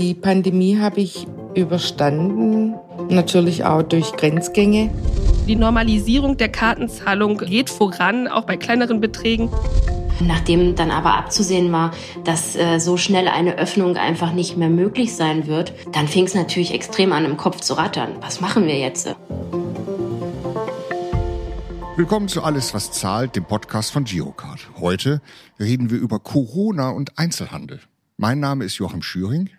Die Pandemie habe ich überstanden, natürlich auch durch Grenzgänge. Die Normalisierung der Kartenzahlung geht voran, auch bei kleineren Beträgen. Nachdem dann aber abzusehen war, dass äh, so schnell eine Öffnung einfach nicht mehr möglich sein wird, dann fing es natürlich extrem an, im Kopf zu rattern. Was machen wir jetzt? Willkommen zu Alles, was zahlt, dem Podcast von Girocard. Heute reden wir über Corona und Einzelhandel. Mein Name ist Joachim Schüring.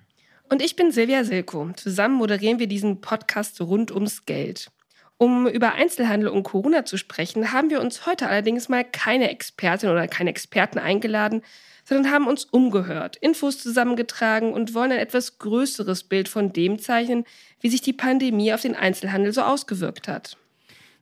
Und ich bin Silvia Silko. Zusammen moderieren wir diesen Podcast rund ums Geld. Um über Einzelhandel und Corona zu sprechen, haben wir uns heute allerdings mal keine Expertin oder keine Experten eingeladen, sondern haben uns umgehört, Infos zusammengetragen und wollen ein etwas größeres Bild von dem zeichnen, wie sich die Pandemie auf den Einzelhandel so ausgewirkt hat.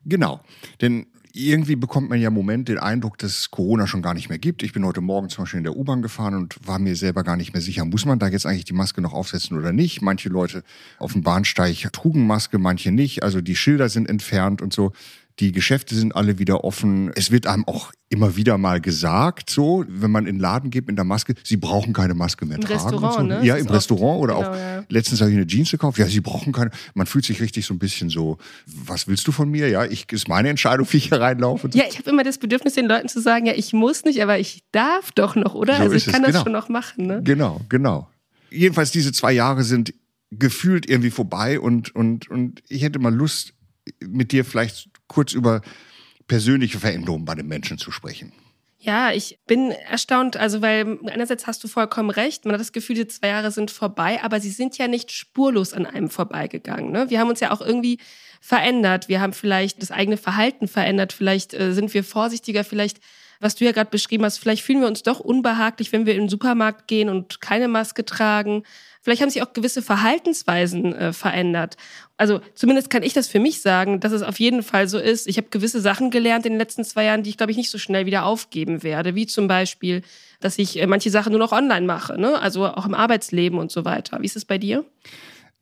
Genau, denn irgendwie bekommt man ja im Moment den Eindruck, dass es Corona schon gar nicht mehr gibt. Ich bin heute Morgen zum Beispiel in der U-Bahn gefahren und war mir selber gar nicht mehr sicher, muss man da jetzt eigentlich die Maske noch aufsetzen oder nicht. Manche Leute auf dem Bahnsteig trugen Maske, manche nicht. Also die Schilder sind entfernt und so. Die Geschäfte sind alle wieder offen. Es wird einem auch immer wieder mal gesagt, so, wenn man in den Laden geht mit der Maske, sie brauchen keine Maske mehr Im tragen. Restaurant, so. ne? Ja, im Restaurant oder genau, auch ja. letztens habe ich eine Jeans gekauft. Ja, sie brauchen keine. Man fühlt sich richtig so ein bisschen so, was willst du von mir? Ja, ich ist meine Entscheidung, wie ich hier reinlaufe. Ja, ich habe immer das Bedürfnis, den Leuten zu sagen, ja, ich muss nicht, aber ich darf doch noch, oder? So also ich es, kann das genau. schon noch machen, ne? Genau, genau. Jedenfalls diese zwei Jahre sind gefühlt irgendwie vorbei und, und, und ich hätte mal Lust, mit dir vielleicht kurz über persönliche Veränderungen bei den Menschen zu sprechen. Ja, ich bin erstaunt, also weil einerseits hast du vollkommen recht, man hat das Gefühl, die zwei Jahre sind vorbei, aber sie sind ja nicht spurlos an einem vorbeigegangen. Ne? Wir haben uns ja auch irgendwie verändert, wir haben vielleicht das eigene Verhalten verändert, vielleicht äh, sind wir vorsichtiger, vielleicht, was du ja gerade beschrieben hast, vielleicht fühlen wir uns doch unbehaglich, wenn wir in den Supermarkt gehen und keine Maske tragen. Vielleicht haben sich auch gewisse Verhaltensweisen äh, verändert. Also zumindest kann ich das für mich sagen, dass es auf jeden Fall so ist. Ich habe gewisse Sachen gelernt in den letzten zwei Jahren, die ich, glaube ich, nicht so schnell wieder aufgeben werde. Wie zum Beispiel, dass ich äh, manche Sachen nur noch online mache, ne? also auch im Arbeitsleben und so weiter. Wie ist es bei dir?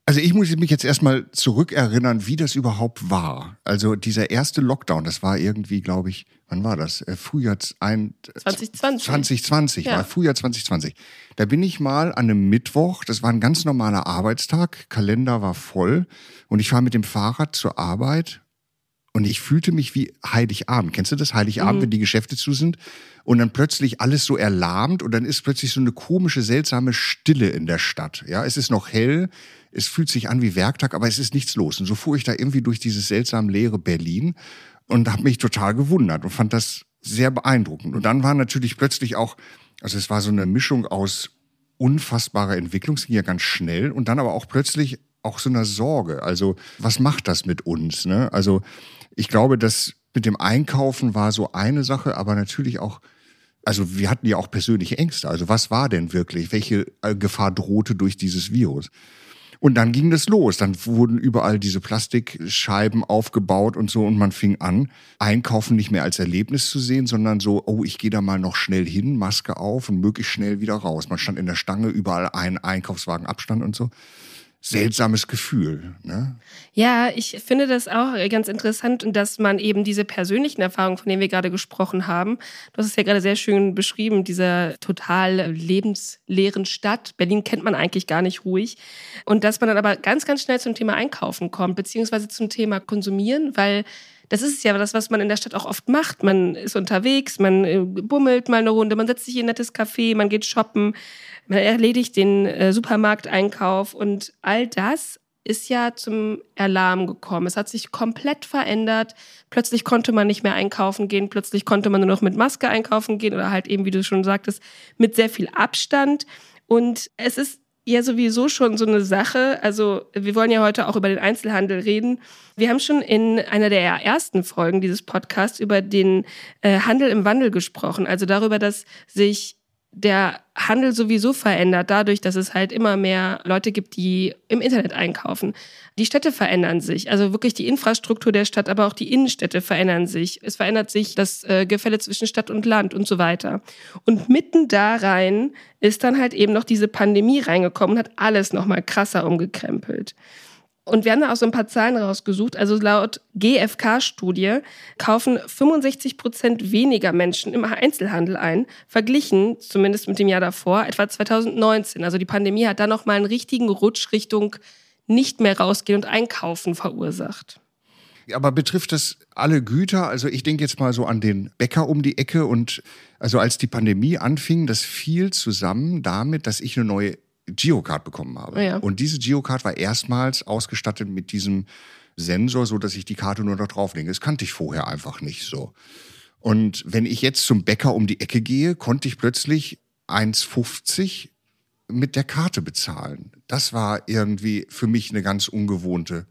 Also ich muss mich jetzt erstmal zurückerinnern, wie das überhaupt war. Also dieser erste Lockdown, das war irgendwie, glaube ich, wann war das? Äh, Frühjahr ein, 2020. 2020, Ja. war Frühjahr 2020. Da bin ich mal an einem Mittwoch, das war ein ganz normaler Arbeitstag, Kalender war voll und ich fahre mit dem Fahrrad zur Arbeit und ich fühlte mich wie Heiligabend. Kennst du das? Heiligabend, wenn die Geschäfte zu sind und dann plötzlich alles so erlahmt und dann ist plötzlich so eine komische, seltsame Stille in der Stadt. Ja, es ist noch hell, es fühlt sich an wie Werktag, aber es ist nichts los. Und so fuhr ich da irgendwie durch dieses seltsam leere Berlin und habe mich total gewundert und fand das sehr beeindruckend. Und dann war natürlich plötzlich auch, also es war so eine Mischung aus unfassbarer Entwicklung, es ging ja ganz schnell und dann aber auch plötzlich auch so einer Sorge. Also was macht das mit uns? Ne? Also ich glaube, das mit dem Einkaufen war so eine Sache, aber natürlich auch also wir hatten ja auch persönliche Ängste. Also was war denn wirklich? Welche äh, Gefahr drohte durch dieses Virus? Und dann ging das los. Dann wurden überall diese Plastikscheiben aufgebaut und so und man fing an, Einkaufen nicht mehr als Erlebnis zu sehen, sondern so, oh, ich gehe da mal noch schnell hin, Maske auf und möglichst schnell wieder raus. Man stand in der Stange, überall ein Einkaufswagen Abstand und so. Seltsames Gefühl. Ne? Ja, ich finde das auch ganz interessant, dass man eben diese persönlichen Erfahrungen, von denen wir gerade gesprochen haben, du hast es ja gerade sehr schön beschrieben, dieser total lebensleeren Stadt. Berlin kennt man eigentlich gar nicht ruhig. Und dass man dann aber ganz, ganz schnell zum Thema Einkaufen kommt, beziehungsweise zum Thema Konsumieren, weil das ist ja das, was man in der Stadt auch oft macht. Man ist unterwegs, man äh, bummelt mal eine Runde, man setzt sich in ein nettes Café, man geht shoppen, man erledigt den äh, Supermarkteinkauf und all das ist ja zum Alarm gekommen. Es hat sich komplett verändert. Plötzlich konnte man nicht mehr einkaufen gehen, plötzlich konnte man nur noch mit Maske einkaufen gehen oder halt eben, wie du schon sagtest, mit sehr viel Abstand. Und es ist ja sowieso schon so eine Sache. Also wir wollen ja heute auch über den Einzelhandel reden. Wir haben schon in einer der ersten Folgen dieses Podcasts über den äh, Handel im Wandel gesprochen. Also darüber, dass sich der Handel sowieso verändert, dadurch, dass es halt immer mehr Leute gibt, die im Internet einkaufen. Die Städte verändern sich, also wirklich die Infrastruktur der Stadt, aber auch die Innenstädte verändern sich. Es verändert sich das äh, Gefälle zwischen Stadt und Land und so weiter. Und mitten da rein ist dann halt eben noch diese Pandemie reingekommen und hat alles nochmal krasser umgekrempelt. Und wir haben da auch so ein paar Zahlen rausgesucht. Also laut GfK-Studie kaufen 65 Prozent weniger Menschen im Einzelhandel ein, verglichen zumindest mit dem Jahr davor, etwa 2019. Also die Pandemie hat da nochmal einen richtigen Rutsch Richtung nicht mehr rausgehen und einkaufen verursacht. Aber betrifft das alle Güter? Also ich denke jetzt mal so an den Bäcker um die Ecke und also als die Pandemie anfing, das fiel zusammen damit, dass ich eine neue Geocard bekommen habe. Ja. Und diese Geocard war erstmals ausgestattet mit diesem Sensor, so dass ich die Karte nur noch drauflege. Das kannte ich vorher einfach nicht so. Und wenn ich jetzt zum Bäcker um die Ecke gehe, konnte ich plötzlich 1,50 mit der Karte bezahlen. Das war irgendwie für mich eine ganz ungewohnte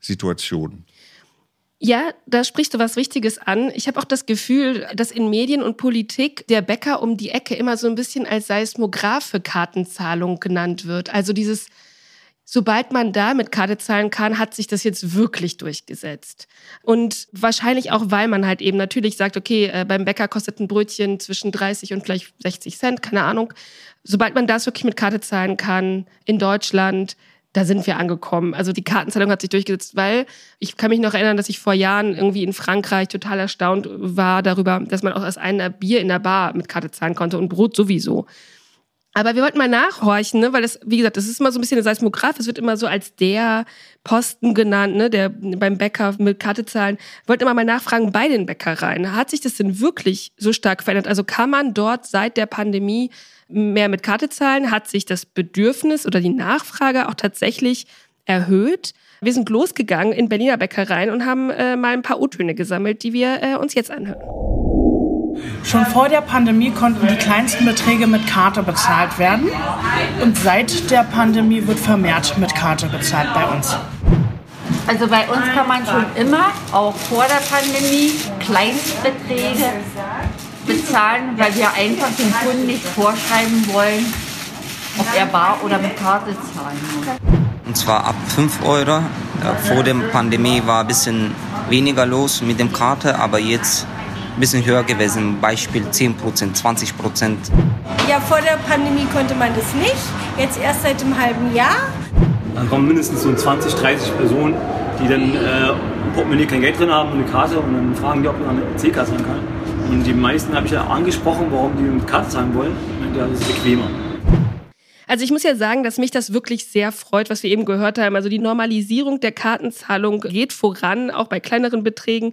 Situation. Ja, da sprichst du was Wichtiges an. Ich habe auch das Gefühl, dass in Medien und Politik der Bäcker um die Ecke immer so ein bisschen als Seismograph für Kartenzahlung genannt wird. Also dieses, sobald man da mit Karte zahlen kann, hat sich das jetzt wirklich durchgesetzt. Und wahrscheinlich auch, weil man halt eben natürlich sagt, okay, äh, beim Bäcker kostet ein Brötchen zwischen 30 und vielleicht 60 Cent, keine Ahnung. Sobald man das wirklich mit Karte zahlen kann in Deutschland, da sind wir angekommen. Also die Kartenzahlung hat sich durchgesetzt, weil ich kann mich noch erinnern, dass ich vor Jahren irgendwie in Frankreich total erstaunt war darüber, dass man auch aus einer Bier in der Bar mit Karte zahlen konnte und Brot sowieso. Aber wir wollten mal nachhorchen, ne? weil das, wie gesagt, das ist immer so ein bisschen ein Seismograph. Es wird immer so als der Posten genannt, ne? der beim Bäcker mit Karte zahlen. Wir wollten immer mal nachfragen bei den Bäckereien. Hat sich das denn wirklich so stark verändert? Also kann man dort seit der Pandemie mehr mit Karte zahlen? Hat sich das Bedürfnis oder die Nachfrage auch tatsächlich erhöht? Wir sind losgegangen in Berliner Bäckereien und haben äh, mal ein paar O-Töne gesammelt, die wir äh, uns jetzt anhören. Schon vor der Pandemie konnten die kleinsten Beträge mit Karte bezahlt werden. Und seit der Pandemie wird vermehrt mit Karte bezahlt bei uns. Also bei uns kann man schon immer, auch vor der Pandemie, Kleinstbeträge bezahlen, weil wir einfach dem Kunden nicht vorschreiben wollen, ob er bar oder mit Karte zahlen muss. Und zwar ab 5 Euro. Vor der Pandemie war ein bisschen weniger los mit dem Karte, aber jetzt ein bisschen höher gewesen. Beispiel 10 20% Ja, vor der Pandemie konnte man das nicht. Jetzt erst seit einem halben Jahr. Dann kommen mindestens so 20, 30 Personen, die dann äh, Portemonnaie kein Geld drin haben und eine Karte und dann fragen die, ob man eine C-Karte zahlen kann. Und die meisten habe ich ja angesprochen, warum die mit Karte zahlen wollen. Ja, das ist bequemer. Also ich muss ja sagen, dass mich das wirklich sehr freut, was wir eben gehört haben. Also die Normalisierung der Kartenzahlung geht voran, auch bei kleineren Beträgen.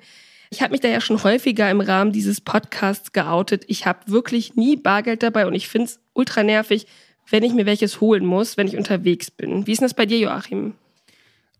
Ich habe mich da ja schon häufiger im Rahmen dieses Podcasts geoutet. Ich habe wirklich nie Bargeld dabei und ich finde es ultra nervig, wenn ich mir welches holen muss, wenn ich unterwegs bin. Wie ist denn das bei dir, Joachim?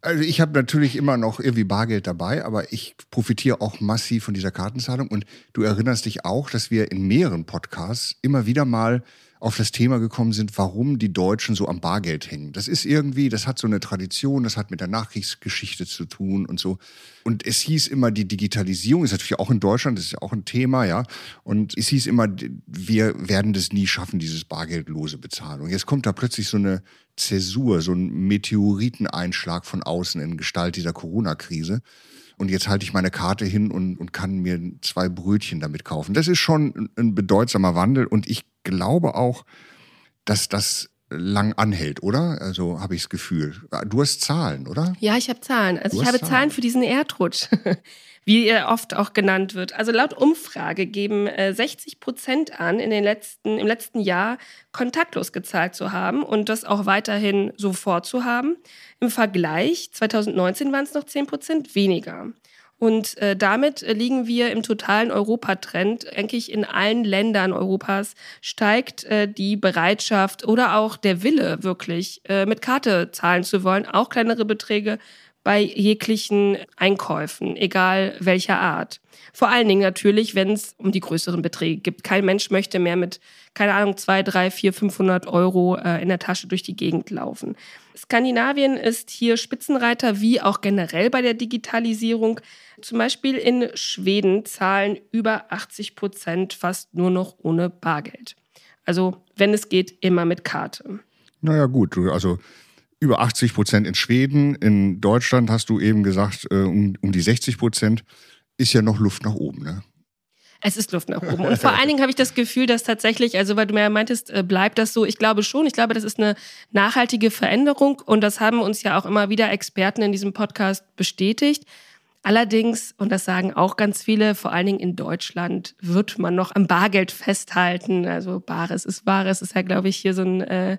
Also ich habe natürlich immer noch irgendwie Bargeld dabei, aber ich profitiere auch massiv von dieser Kartenzahlung. Und du erinnerst dich auch, dass wir in mehreren Podcasts immer wieder mal auf das Thema gekommen sind, warum die Deutschen so am Bargeld hängen. Das ist irgendwie, das hat so eine Tradition, das hat mit der Nachkriegsgeschichte zu tun und so. Und es hieß immer, die Digitalisierung ist natürlich auch in Deutschland, das ist ja auch ein Thema, ja. Und es hieß immer, wir werden das nie schaffen, dieses bargeldlose Bezahlung. Jetzt kommt da plötzlich so eine Zäsur, so ein Meteoriteneinschlag von außen in Gestalt dieser Corona-Krise. Und jetzt halte ich meine Karte hin und, und kann mir zwei Brötchen damit kaufen. Das ist schon ein bedeutsamer Wandel. Und ich glaube auch, dass das lang anhält, oder? Also habe ich das Gefühl. Du hast Zahlen, oder? Ja, ich habe Zahlen. Also du ich habe Zahlen. Zahlen für diesen Erdrutsch, wie er oft auch genannt wird. Also laut Umfrage geben 60 äh, Prozent an, in den letzten, im letzten Jahr kontaktlos gezahlt zu haben und das auch weiterhin so vorzuhaben. Im Vergleich 2019 waren es noch 10 Prozent weniger. Und äh, damit liegen wir im totalen Europatrend. Eigentlich in allen Ländern Europas steigt äh, die Bereitschaft oder auch der Wille, wirklich äh, mit Karte zahlen zu wollen, auch kleinere Beträge bei jeglichen Einkäufen, egal welcher Art. Vor allen Dingen natürlich, wenn es um die größeren Beträge gibt. Kein Mensch möchte mehr mit, keine Ahnung, zwei, drei, vier, 500 Euro äh, in der Tasche durch die Gegend laufen. Skandinavien ist hier Spitzenreiter, wie auch generell bei der Digitalisierung. Zum Beispiel in Schweden zahlen über 80 Prozent fast nur noch ohne Bargeld. Also, wenn es geht, immer mit Karte. Naja, gut, also über 80 Prozent in Schweden. In Deutschland hast du eben gesagt, äh, um, um die 60 Prozent ist ja noch Luft nach oben. Ne? Es ist Luft nach oben. Und vor allen Dingen habe ich das Gefühl, dass tatsächlich, also weil du mir ja meintest, äh, bleibt das so. Ich glaube schon. Ich glaube, das ist eine nachhaltige Veränderung. Und das haben uns ja auch immer wieder Experten in diesem Podcast bestätigt. Allerdings, und das sagen auch ganz viele, vor allen Dingen in Deutschland, wird man noch am Bargeld festhalten. Also Bares ist Wahres, ist ja, glaube ich, hier so ein, äh,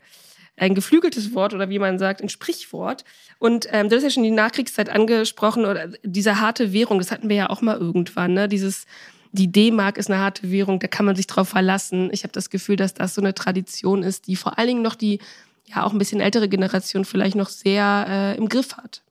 ein geflügeltes Wort oder wie man sagt, ein Sprichwort. Und ähm, du hast ja schon die Nachkriegszeit angesprochen oder diese harte Währung, das hatten wir ja auch mal irgendwann, ne? Dieses die D-Mark ist eine harte Währung, da kann man sich drauf verlassen. Ich habe das Gefühl, dass das so eine Tradition ist, die vor allen Dingen noch die ja auch ein bisschen ältere Generation vielleicht noch sehr äh, im Griff hat.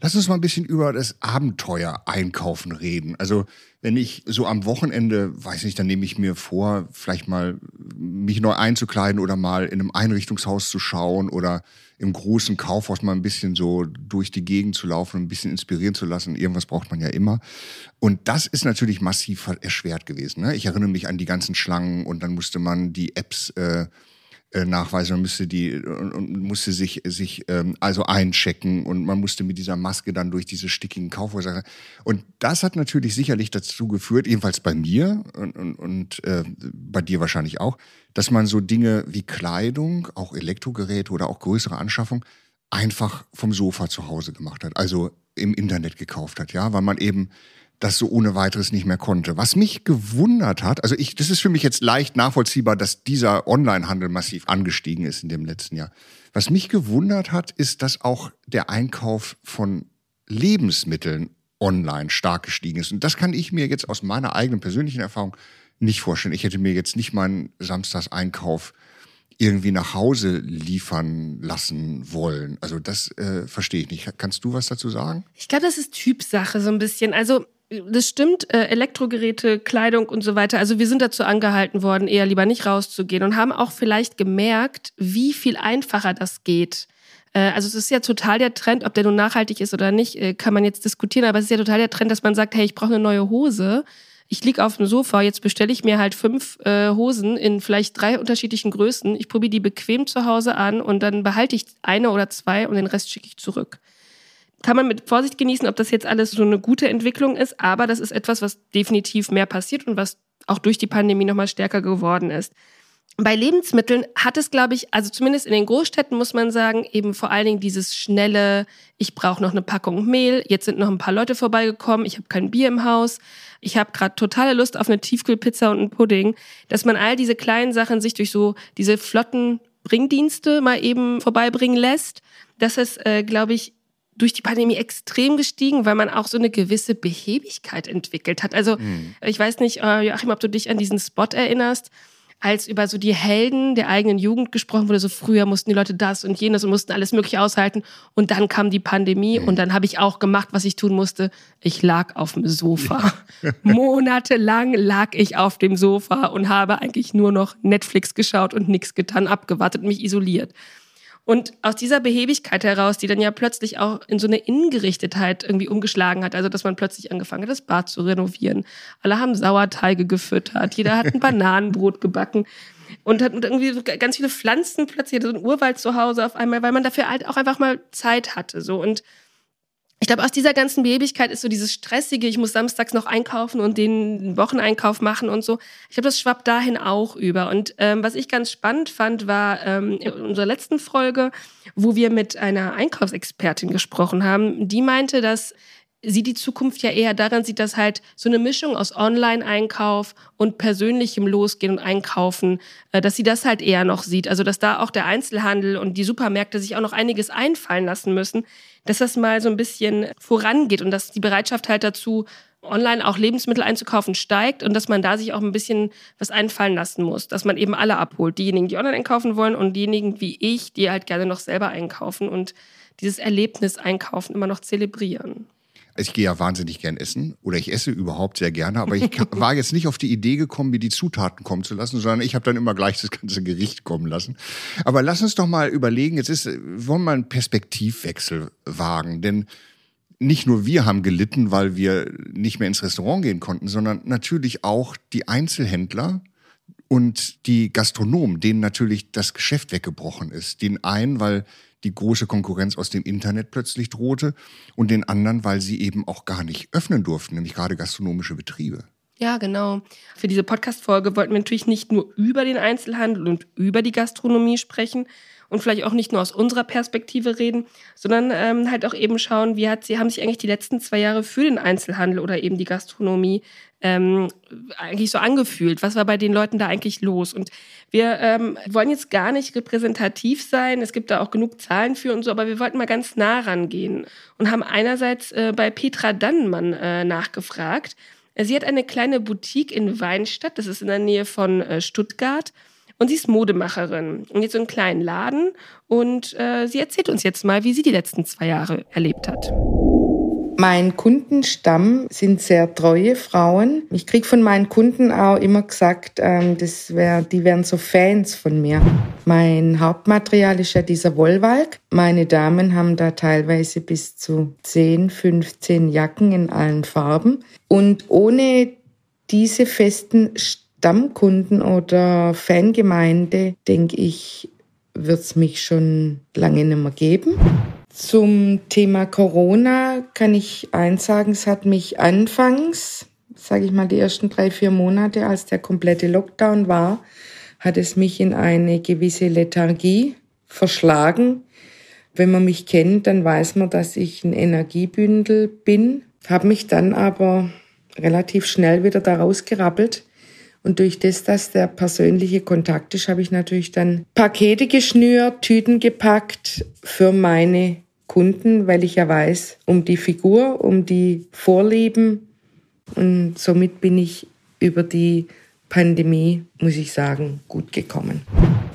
Lass uns mal ein bisschen über das Abenteuer einkaufen reden. Also, wenn ich so am Wochenende, weiß nicht, dann nehme ich mir vor, vielleicht mal mich neu einzukleiden oder mal in einem Einrichtungshaus zu schauen oder im großen Kaufhaus mal ein bisschen so durch die Gegend zu laufen und ein bisschen inspirieren zu lassen. Irgendwas braucht man ja immer. Und das ist natürlich massiv erschwert gewesen. Ne? Ich erinnere mich an die ganzen Schlangen und dann musste man die Apps äh, äh, nachweisen, man müsste die und, und musste sich sich ähm, also einchecken und man musste mit dieser Maske dann durch diese stickigen Kaufhäuser und das hat natürlich sicherlich dazu geführt, jedenfalls bei mir und, und, und äh, bei dir wahrscheinlich auch, dass man so Dinge wie Kleidung, auch Elektrogeräte oder auch größere Anschaffung einfach vom Sofa zu Hause gemacht hat, also im Internet gekauft hat, ja, weil man eben das so ohne weiteres nicht mehr konnte. Was mich gewundert hat, also ich, das ist für mich jetzt leicht nachvollziehbar, dass dieser Onlinehandel massiv angestiegen ist in dem letzten Jahr. Was mich gewundert hat, ist, dass auch der Einkauf von Lebensmitteln online stark gestiegen ist. Und das kann ich mir jetzt aus meiner eigenen persönlichen Erfahrung nicht vorstellen. Ich hätte mir jetzt nicht meinen Samstagseinkauf irgendwie nach Hause liefern lassen wollen. Also das äh, verstehe ich nicht. Kannst du was dazu sagen? Ich glaube, das ist Typsache so ein bisschen. Also das stimmt, äh, Elektrogeräte, Kleidung und so weiter. Also wir sind dazu angehalten worden, eher lieber nicht rauszugehen und haben auch vielleicht gemerkt, wie viel einfacher das geht. Äh, also es ist ja total der Trend, ob der nun nachhaltig ist oder nicht, äh, kann man jetzt diskutieren, aber es ist ja total der Trend, dass man sagt, hey, ich brauche eine neue Hose. Ich lieg auf dem Sofa, jetzt bestelle ich mir halt fünf äh, Hosen in vielleicht drei unterschiedlichen Größen. Ich probiere die bequem zu Hause an und dann behalte ich eine oder zwei und den Rest schicke ich zurück kann man mit Vorsicht genießen, ob das jetzt alles so eine gute Entwicklung ist, aber das ist etwas, was definitiv mehr passiert und was auch durch die Pandemie nochmal stärker geworden ist. Bei Lebensmitteln hat es, glaube ich, also zumindest in den Großstädten muss man sagen, eben vor allen Dingen dieses schnelle, ich brauche noch eine Packung Mehl, jetzt sind noch ein paar Leute vorbeigekommen, ich habe kein Bier im Haus, ich habe gerade totale Lust auf eine Tiefkühlpizza und einen Pudding, dass man all diese kleinen Sachen sich durch so diese flotten Bringdienste mal eben vorbeibringen lässt. Das ist, äh, glaube ich, durch die Pandemie extrem gestiegen, weil man auch so eine gewisse Behebigkeit entwickelt hat. Also mhm. ich weiß nicht, äh, Joachim, ob du dich an diesen Spot erinnerst, als über so die Helden der eigenen Jugend gesprochen wurde. So früher mussten die Leute das und jenes und mussten alles Mögliche aushalten. Und dann kam die Pandemie mhm. und dann habe ich auch gemacht, was ich tun musste. Ich lag auf dem Sofa. Monatelang lag ich auf dem Sofa und habe eigentlich nur noch Netflix geschaut und nichts getan, abgewartet, mich isoliert. Und aus dieser Behebigkeit heraus, die dann ja plötzlich auch in so eine Innengerichtetheit irgendwie umgeschlagen hat, also dass man plötzlich angefangen hat, das Bad zu renovieren. Alle haben Sauerteige gefüttert, jeder hat ein Bananenbrot gebacken und hat irgendwie so ganz viele Pflanzen plötzlich, so ein Urwald zu Hause auf einmal, weil man dafür halt auch einfach mal Zeit hatte. So und ich glaube, aus dieser ganzen Behebigkeit ist so dieses stressige, ich muss samstags noch einkaufen und den Wocheneinkauf machen und so. Ich glaube, das schwappt dahin auch über. Und ähm, was ich ganz spannend fand, war ähm, in unserer letzten Folge, wo wir mit einer Einkaufsexpertin gesprochen haben. Die meinte, dass sie die Zukunft ja eher daran sieht, dass halt so eine Mischung aus Online-Einkauf und persönlichem Losgehen und Einkaufen, äh, dass sie das halt eher noch sieht. Also dass da auch der Einzelhandel und die Supermärkte sich auch noch einiges einfallen lassen müssen, dass das mal so ein bisschen vorangeht und dass die Bereitschaft halt dazu, online auch Lebensmittel einzukaufen, steigt und dass man da sich auch ein bisschen was einfallen lassen muss, dass man eben alle abholt. Diejenigen, die online einkaufen wollen und diejenigen wie ich, die halt gerne noch selber einkaufen und dieses Erlebnis einkaufen immer noch zelebrieren ich gehe ja wahnsinnig gern essen oder ich esse überhaupt sehr gerne, aber ich war jetzt nicht auf die Idee gekommen, mir die Zutaten kommen zu lassen, sondern ich habe dann immer gleich das ganze Gericht kommen lassen. Aber lass uns doch mal überlegen, jetzt ist, wollen wir mal einen Perspektivwechsel wagen, denn nicht nur wir haben gelitten, weil wir nicht mehr ins Restaurant gehen konnten, sondern natürlich auch die Einzelhändler und die Gastronomen, denen natürlich das Geschäft weggebrochen ist. Den einen, weil die große Konkurrenz aus dem Internet plötzlich drohte und den anderen, weil sie eben auch gar nicht öffnen durften, nämlich gerade gastronomische Betriebe. Ja, genau. Für diese Podcast-Folge wollten wir natürlich nicht nur über den Einzelhandel und über die Gastronomie sprechen, und vielleicht auch nicht nur aus unserer Perspektive reden, sondern ähm, halt auch eben schauen, wie hat sie, haben sich eigentlich die letzten zwei Jahre für den Einzelhandel oder eben die Gastronomie ähm, eigentlich so angefühlt? Was war bei den Leuten da eigentlich los? Und wir ähm, wollen jetzt gar nicht repräsentativ sein. Es gibt da auch genug Zahlen für und so, aber wir wollten mal ganz nah rangehen und haben einerseits äh, bei Petra Dannenmann äh, nachgefragt. Sie hat eine kleine Boutique in Weinstadt, das ist in der Nähe von äh, Stuttgart. Und sie ist Modemacherin und jetzt so einen kleinen Laden. Und äh, sie erzählt uns jetzt mal, wie sie die letzten zwei Jahre erlebt hat. Mein Kundenstamm sind sehr treue Frauen. Ich krieg von meinen Kunden auch immer gesagt, ähm, das wär, die wären so Fans von mir. Mein Hauptmaterial ist ja dieser Wollwalk. Meine Damen haben da teilweise bis zu 10, 15 Jacken in allen Farben. Und ohne diese festen Stammkunden oder Fangemeinde, denke ich, wird es mich schon lange nicht mehr geben. Zum Thema Corona kann ich eins sagen, es hat mich anfangs, sage ich mal, die ersten drei, vier Monate, als der komplette Lockdown war, hat es mich in eine gewisse Lethargie verschlagen. Wenn man mich kennt, dann weiß man, dass ich ein Energiebündel bin, habe mich dann aber relativ schnell wieder daraus gerappelt und durch das, dass der persönliche Kontakt ist, habe ich natürlich dann Pakete geschnürt, Tüten gepackt für meine Kunden, weil ich ja weiß um die Figur, um die Vorlieben. Und somit bin ich über die Pandemie, muss ich sagen, gut gekommen.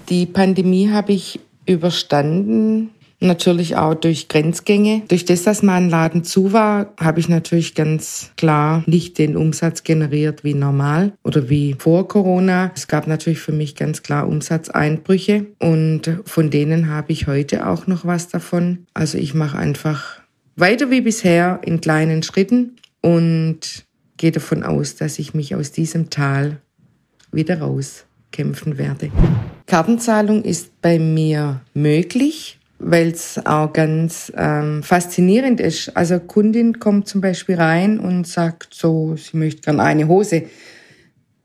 Die Pandemie habe ich überstanden Natürlich auch durch Grenzgänge. Durch das, dass mein Laden zu war, habe ich natürlich ganz klar nicht den Umsatz generiert wie normal oder wie vor Corona. Es gab natürlich für mich ganz klar Umsatzeinbrüche und von denen habe ich heute auch noch was davon. Also ich mache einfach weiter wie bisher in kleinen Schritten und gehe davon aus, dass ich mich aus diesem Tal wieder rauskämpfen werde. Kartenzahlung ist bei mir möglich weil es auch ganz ähm, faszinierend ist. Also Kundin kommt zum Beispiel rein und sagt so, sie möchte gerne eine Hose.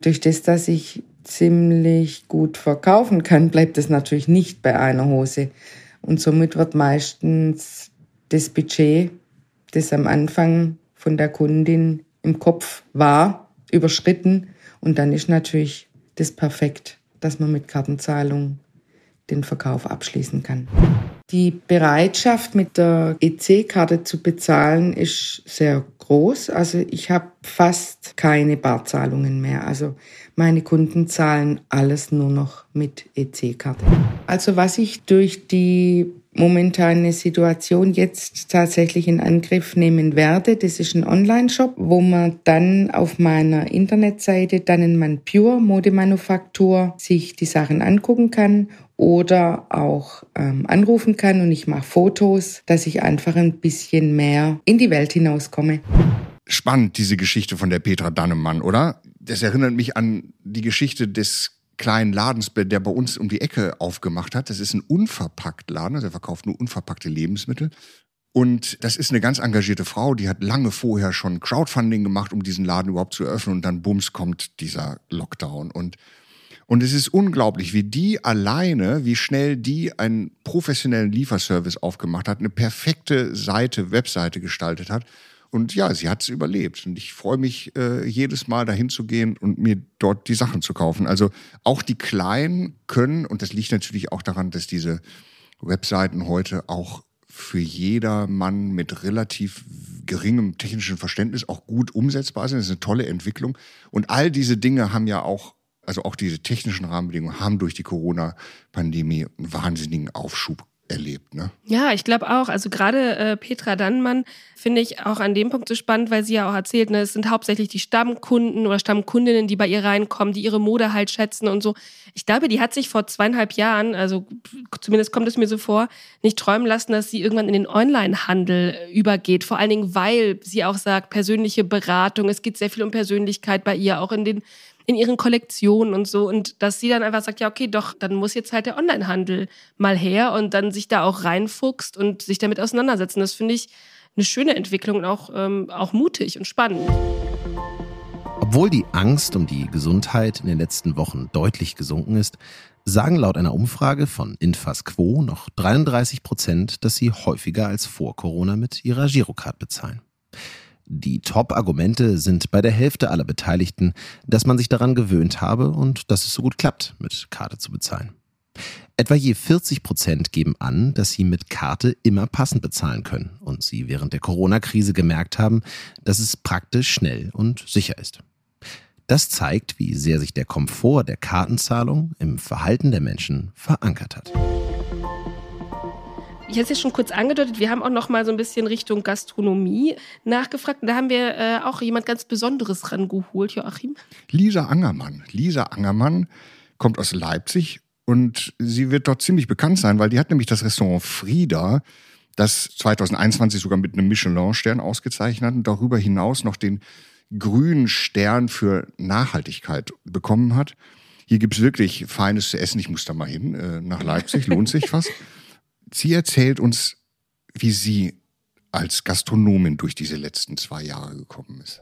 Durch das, dass ich ziemlich gut verkaufen kann, bleibt es natürlich nicht bei einer Hose. Und somit wird meistens das Budget, das am Anfang von der Kundin im Kopf war, überschritten. Und dann ist natürlich das perfekt, dass man mit Kartenzahlung den Verkauf abschließen kann. Die Bereitschaft, mit der EC-Karte zu bezahlen, ist sehr groß. Also ich habe fast keine Barzahlungen mehr. Also meine Kunden zahlen alles nur noch mit EC-Karte. Also was ich durch die momentane Situation jetzt tatsächlich in Angriff nehmen werde. Das ist ein Online-Shop, wo man dann auf meiner Internetseite dann in mein Pure Modemanufaktur sich die Sachen angucken kann oder auch ähm, anrufen kann und ich mache Fotos, dass ich einfach ein bisschen mehr in die Welt hinauskomme. Spannend, diese Geschichte von der Petra Dannemann, oder? Das erinnert mich an die Geschichte des kleinen Ladens, der bei uns um die Ecke aufgemacht hat. Das ist ein unverpackt Laden, also er verkauft nur unverpackte Lebensmittel. Und das ist eine ganz engagierte Frau, die hat lange vorher schon Crowdfunding gemacht, um diesen Laden überhaupt zu öffnen. Und dann bums kommt dieser Lockdown. Und und es ist unglaublich, wie die alleine, wie schnell die einen professionellen Lieferservice aufgemacht hat, eine perfekte Seite, Webseite gestaltet hat. Und ja, sie hat es überlebt. Und ich freue mich äh, jedes Mal dahin zu gehen und mir dort die Sachen zu kaufen. Also auch die Kleinen können, und das liegt natürlich auch daran, dass diese Webseiten heute auch für jeder Mann mit relativ geringem technischen Verständnis auch gut umsetzbar sind. Das ist eine tolle Entwicklung. Und all diese Dinge haben ja auch also auch diese technischen Rahmenbedingungen haben durch die Corona-Pandemie einen wahnsinnigen Aufschub erlebt. Ne? Ja, ich glaube auch. Also gerade äh, Petra Dannmann finde ich auch an dem Punkt so spannend, weil sie ja auch erzählt, ne, es sind hauptsächlich die Stammkunden oder Stammkundinnen, die bei ihr reinkommen, die ihre Mode halt schätzen und so. Ich glaube, die hat sich vor zweieinhalb Jahren, also zumindest kommt es mir so vor, nicht träumen lassen, dass sie irgendwann in den Online-Handel äh, übergeht. Vor allen Dingen, weil sie auch sagt, persönliche Beratung, es geht sehr viel um Persönlichkeit bei ihr, auch in den in ihren Kollektionen und so. Und dass sie dann einfach sagt, ja, okay, doch, dann muss jetzt halt der Onlinehandel mal her und dann sich da auch reinfuchst und sich damit auseinandersetzen. Das finde ich eine schöne Entwicklung und auch, ähm, auch mutig und spannend. Obwohl die Angst um die Gesundheit in den letzten Wochen deutlich gesunken ist, sagen laut einer Umfrage von Infas Quo noch 33 Prozent, dass sie häufiger als vor Corona mit ihrer Girocard bezahlen. Die Top-Argumente sind bei der Hälfte aller Beteiligten, dass man sich daran gewöhnt habe und dass es so gut klappt, mit Karte zu bezahlen. Etwa je 40 Prozent geben an, dass sie mit Karte immer passend bezahlen können und sie während der Corona-Krise gemerkt haben, dass es praktisch, schnell und sicher ist. Das zeigt, wie sehr sich der Komfort der Kartenzahlung im Verhalten der Menschen verankert hat. Ich hatte es ja schon kurz angedeutet, wir haben auch noch mal so ein bisschen Richtung Gastronomie nachgefragt. Und da haben wir äh, auch jemand ganz Besonderes rangeholt, Joachim. Lisa Angermann. Lisa Angermann kommt aus Leipzig und sie wird dort ziemlich bekannt sein, weil die hat nämlich das Restaurant Frieda, das 2021 sogar mit einem Michelin-Stern ausgezeichnet hat und darüber hinaus noch den grünen Stern für Nachhaltigkeit bekommen hat. Hier gibt's wirklich feines zu essen. Ich muss da mal hin, äh, nach Leipzig, lohnt sich fast. Sie erzählt uns, wie sie als Gastronomin durch diese letzten zwei Jahre gekommen ist.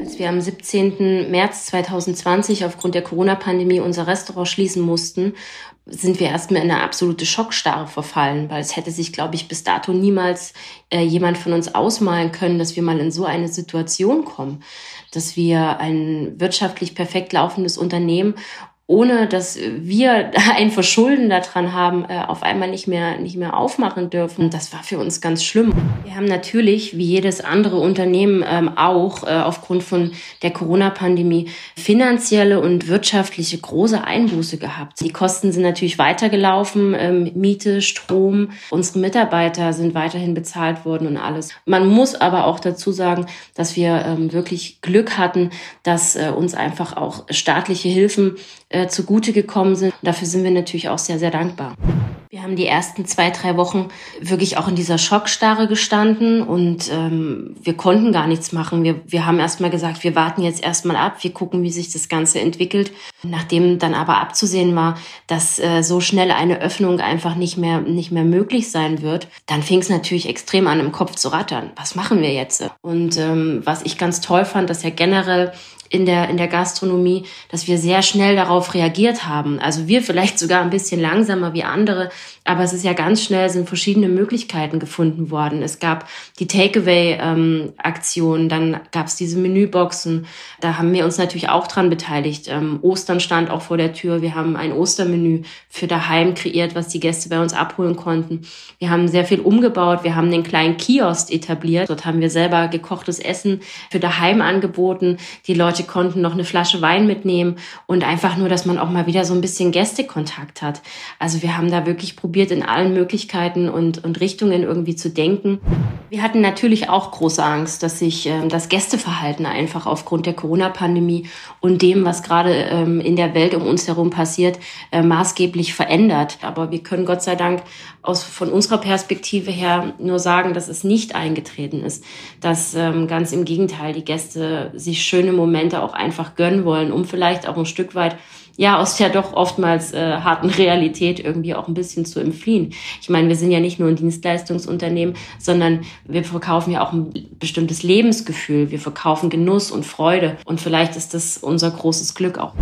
Als wir am 17. März 2020 aufgrund der Corona-Pandemie unser Restaurant schließen mussten, sind wir erstmal in eine absolute Schockstarre verfallen, weil es hätte sich, glaube ich, bis dato niemals äh, jemand von uns ausmalen können, dass wir mal in so eine Situation kommen, dass wir ein wirtschaftlich perfekt laufendes Unternehmen ohne dass wir ein Verschulden daran haben, äh, auf einmal nicht mehr, nicht mehr aufmachen dürfen. Das war für uns ganz schlimm. Wir haben natürlich, wie jedes andere Unternehmen ähm, auch, äh, aufgrund von der Corona-Pandemie finanzielle und wirtschaftliche große Einbuße gehabt. Die Kosten sind natürlich weitergelaufen, ähm, Miete, Strom, unsere Mitarbeiter sind weiterhin bezahlt worden und alles. Man muss aber auch dazu sagen, dass wir ähm, wirklich Glück hatten, dass äh, uns einfach auch staatliche Hilfen äh, zugute gekommen sind. Dafür sind wir natürlich auch sehr, sehr dankbar. Wir haben die ersten zwei, drei Wochen wirklich auch in dieser Schockstarre gestanden und ähm, wir konnten gar nichts machen. Wir, wir haben erstmal gesagt, wir warten jetzt erstmal ab, wir gucken, wie sich das Ganze entwickelt. Nachdem dann aber abzusehen war, dass äh, so schnell eine Öffnung einfach nicht mehr, nicht mehr möglich sein wird, dann fing es natürlich extrem an, im Kopf zu rattern. Was machen wir jetzt? Und ähm, was ich ganz toll fand, dass ja generell in der, in der Gastronomie, dass wir sehr schnell darauf reagiert haben. Also wir vielleicht sogar ein bisschen langsamer wie andere, aber es ist ja ganz schnell, sind verschiedene Möglichkeiten gefunden worden. Es gab die Takeaway-Aktion, ähm, dann gab es diese Menüboxen. Da haben wir uns natürlich auch dran beteiligt. Ähm, Ostern stand auch vor der Tür. Wir haben ein Ostermenü für daheim kreiert, was die Gäste bei uns abholen konnten. Wir haben sehr viel umgebaut. Wir haben den kleinen Kiosk etabliert. Dort haben wir selber gekochtes Essen für daheim angeboten. Die Leute konnten noch eine Flasche Wein mitnehmen und einfach nur, dass man auch mal wieder so ein bisschen Gästekontakt hat. Also wir haben da wirklich probiert, in allen Möglichkeiten und, und Richtungen irgendwie zu denken. Wir hatten natürlich auch große Angst, dass sich ähm, das Gästeverhalten einfach aufgrund der Corona-Pandemie und dem, was gerade ähm, in der Welt um uns herum passiert, äh, maßgeblich verändert. Aber wir können Gott sei Dank aus, von unserer Perspektive her nur sagen, dass es nicht eingetreten ist. Dass ähm, ganz im Gegenteil die Gäste sich schöne Momente auch einfach gönnen wollen, um vielleicht auch ein Stück weit ja aus der doch oftmals äh, harten Realität irgendwie auch ein bisschen zu entfliehen. Ich meine, wir sind ja nicht nur ein Dienstleistungsunternehmen, sondern wir verkaufen ja auch ein bestimmtes Lebensgefühl. Wir verkaufen Genuss und Freude. Und vielleicht ist das unser großes Glück auch.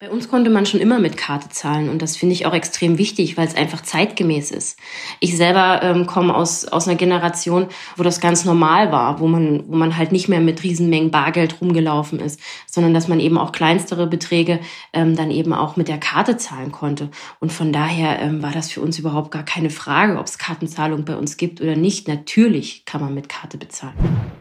Bei uns konnte man schon immer mit Karte zahlen und das finde ich auch extrem wichtig, weil es einfach zeitgemäß ist. Ich selber ähm, komme aus, aus einer Generation, wo das ganz normal war, wo man, wo man halt nicht mehr mit Riesenmengen Bargeld rumgelaufen ist, sondern dass man eben auch kleinstere Beträge ähm, dann eben auch mit der Karte zahlen konnte. Und von daher ähm, war das für uns überhaupt gar keine Frage, ob es Kartenzahlung bei uns gibt oder nicht. Natürlich kann man mit Karte bezahlen.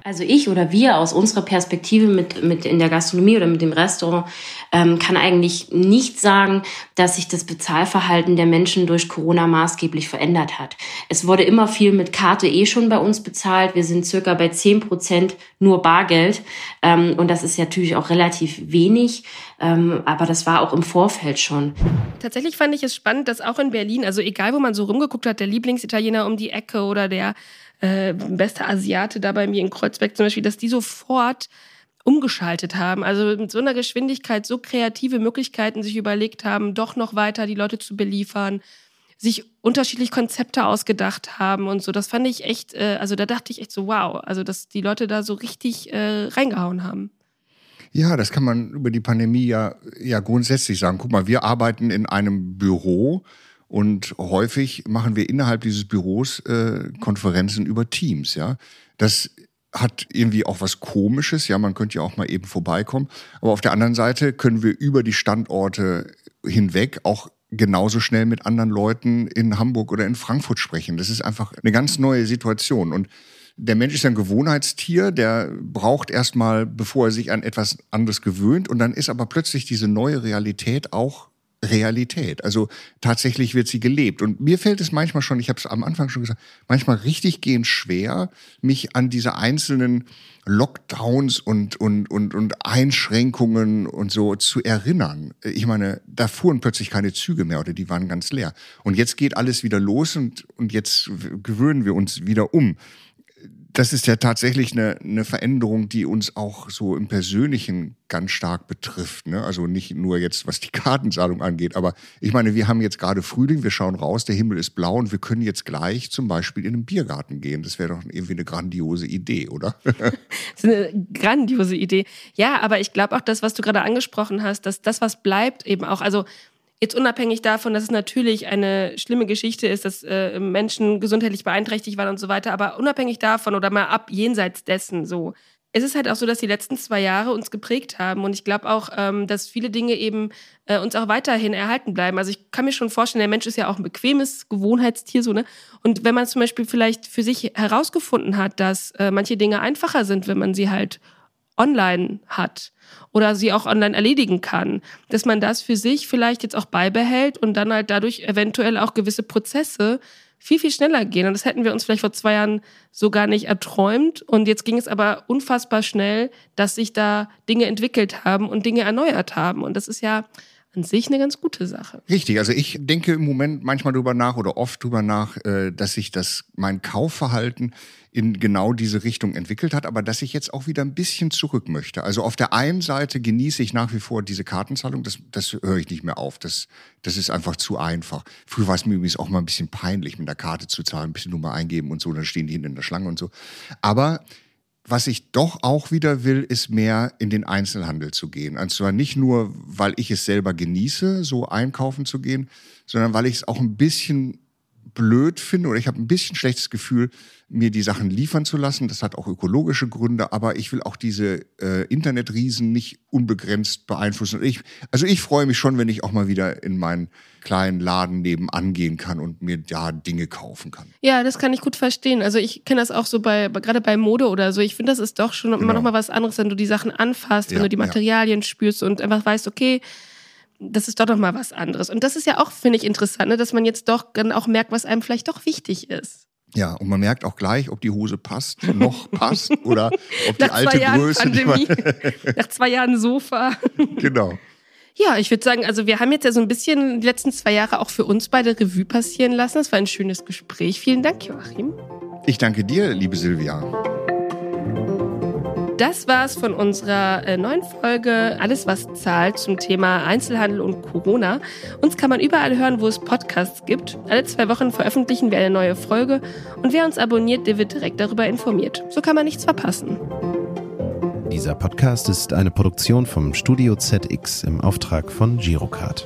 Also ich oder wir aus unserer Perspektive mit, mit in der Gastronomie oder mit dem Restaurant ähm, kann eigentlich ich nicht sagen, dass sich das Bezahlverhalten der Menschen durch Corona maßgeblich verändert hat. Es wurde immer viel mit Karte eh schon bei uns bezahlt. Wir sind circa bei 10 Prozent nur Bargeld. Ähm, und das ist natürlich auch relativ wenig. Ähm, aber das war auch im Vorfeld schon. Tatsächlich fand ich es spannend, dass auch in Berlin, also egal wo man so rumgeguckt hat, der Lieblingsitaliener um die Ecke oder der äh, beste Asiate da bei mir in Kreuzberg zum Beispiel, dass die sofort umgeschaltet haben. Also mit so einer Geschwindigkeit so kreative Möglichkeiten sich überlegt haben, doch noch weiter die Leute zu beliefern, sich unterschiedlich Konzepte ausgedacht haben und so. Das fand ich echt, äh, also da dachte ich echt so, wow, also dass die Leute da so richtig äh, reingehauen haben. Ja, das kann man über die Pandemie ja, ja grundsätzlich sagen. Guck mal, wir arbeiten in einem Büro und häufig machen wir innerhalb dieses Büros äh, Konferenzen über Teams, ja. Das hat irgendwie auch was Komisches, ja, man könnte ja auch mal eben vorbeikommen. Aber auf der anderen Seite können wir über die Standorte hinweg auch genauso schnell mit anderen Leuten in Hamburg oder in Frankfurt sprechen. Das ist einfach eine ganz neue Situation. Und der Mensch ist ein Gewohnheitstier, der braucht erstmal, bevor er sich an etwas anderes gewöhnt. Und dann ist aber plötzlich diese neue Realität auch Realität. Also tatsächlich wird sie gelebt. Und mir fällt es manchmal schon, ich habe es am Anfang schon gesagt, manchmal richtig gehend schwer, mich an diese einzelnen Lockdowns und, und, und, und Einschränkungen und so zu erinnern. Ich meine, da fuhren plötzlich keine Züge mehr oder die waren ganz leer. Und jetzt geht alles wieder los und, und jetzt gewöhnen wir uns wieder um das ist ja tatsächlich eine, eine Veränderung, die uns auch so im Persönlichen ganz stark betrifft. Ne? Also nicht nur jetzt, was die Kartenzahlung angeht, aber ich meine, wir haben jetzt gerade Frühling, wir schauen raus, der Himmel ist blau und wir können jetzt gleich zum Beispiel in einen Biergarten gehen. Das wäre doch irgendwie eine grandiose Idee, oder? das ist eine grandiose Idee. Ja, aber ich glaube auch das, was du gerade angesprochen hast, dass das, was bleibt, eben auch, also Jetzt unabhängig davon, dass es natürlich eine schlimme Geschichte ist, dass äh, Menschen gesundheitlich beeinträchtigt waren und so weiter, aber unabhängig davon oder mal ab jenseits dessen so. Es ist halt auch so, dass die letzten zwei Jahre uns geprägt haben und ich glaube auch, ähm, dass viele Dinge eben äh, uns auch weiterhin erhalten bleiben. Also ich kann mir schon vorstellen, der Mensch ist ja auch ein bequemes Gewohnheitstier so ne. Und wenn man zum Beispiel vielleicht für sich herausgefunden hat, dass äh, manche Dinge einfacher sind, wenn man sie halt online hat oder sie auch online erledigen kann, dass man das für sich vielleicht jetzt auch beibehält und dann halt dadurch eventuell auch gewisse Prozesse viel, viel schneller gehen. Und das hätten wir uns vielleicht vor zwei Jahren so gar nicht erträumt. Und jetzt ging es aber unfassbar schnell, dass sich da Dinge entwickelt haben und Dinge erneuert haben. Und das ist ja an sich eine ganz gute Sache. Richtig, also ich denke im Moment manchmal drüber nach oder oft drüber nach, äh, dass sich das mein Kaufverhalten in genau diese Richtung entwickelt hat, aber dass ich jetzt auch wieder ein bisschen zurück möchte. Also auf der einen Seite genieße ich nach wie vor diese Kartenzahlung, das, das höre ich nicht mehr auf. Das, das ist einfach zu einfach. Früher war es mir übrigens auch mal ein bisschen peinlich, mit der Karte zu zahlen, ein bisschen Nummer eingeben und so, dann stehen die hinten in der Schlange und so. Aber was ich doch auch wieder will, ist mehr in den Einzelhandel zu gehen. Und zwar nicht nur, weil ich es selber genieße, so einkaufen zu gehen, sondern weil ich es auch ein bisschen blöd finde oder ich habe ein bisschen schlechtes Gefühl, mir die Sachen liefern zu lassen. Das hat auch ökologische Gründe, aber ich will auch diese äh, Internetriesen nicht unbegrenzt beeinflussen. Ich, also ich freue mich schon, wenn ich auch mal wieder in meinen kleinen Laden nebenan gehen kann und mir da Dinge kaufen kann. Ja, das kann ich gut verstehen. Also ich kenne das auch so bei, gerade bei Mode oder so. Ich finde, das ist doch schon genau. immer noch mal was anderes, wenn du die Sachen anfasst, ja, wenn du die Materialien ja. spürst und einfach weißt, okay, das ist doch noch mal was anderes. Und das ist ja auch, finde ich, interessant, ne? dass man jetzt doch dann auch merkt, was einem vielleicht doch wichtig ist. Ja, und man merkt auch gleich, ob die Hose passt, noch passt oder ob die alte Größe. Pandemie, nach zwei Jahren Sofa. Genau. Ja, ich würde sagen, also wir haben jetzt ja so ein bisschen die letzten zwei Jahre auch für uns beide Revue passieren lassen. Das war ein schönes Gespräch. Vielen Dank, Joachim. Ich danke dir, liebe Silvia. Das war's von unserer äh, neuen Folge Alles, was zahlt zum Thema Einzelhandel und Corona. Uns kann man überall hören, wo es Podcasts gibt. Alle zwei Wochen veröffentlichen wir eine neue Folge und wer uns abonniert, der wird direkt darüber informiert. So kann man nichts verpassen. Dieser Podcast ist eine Produktion vom Studio ZX im Auftrag von Girocard.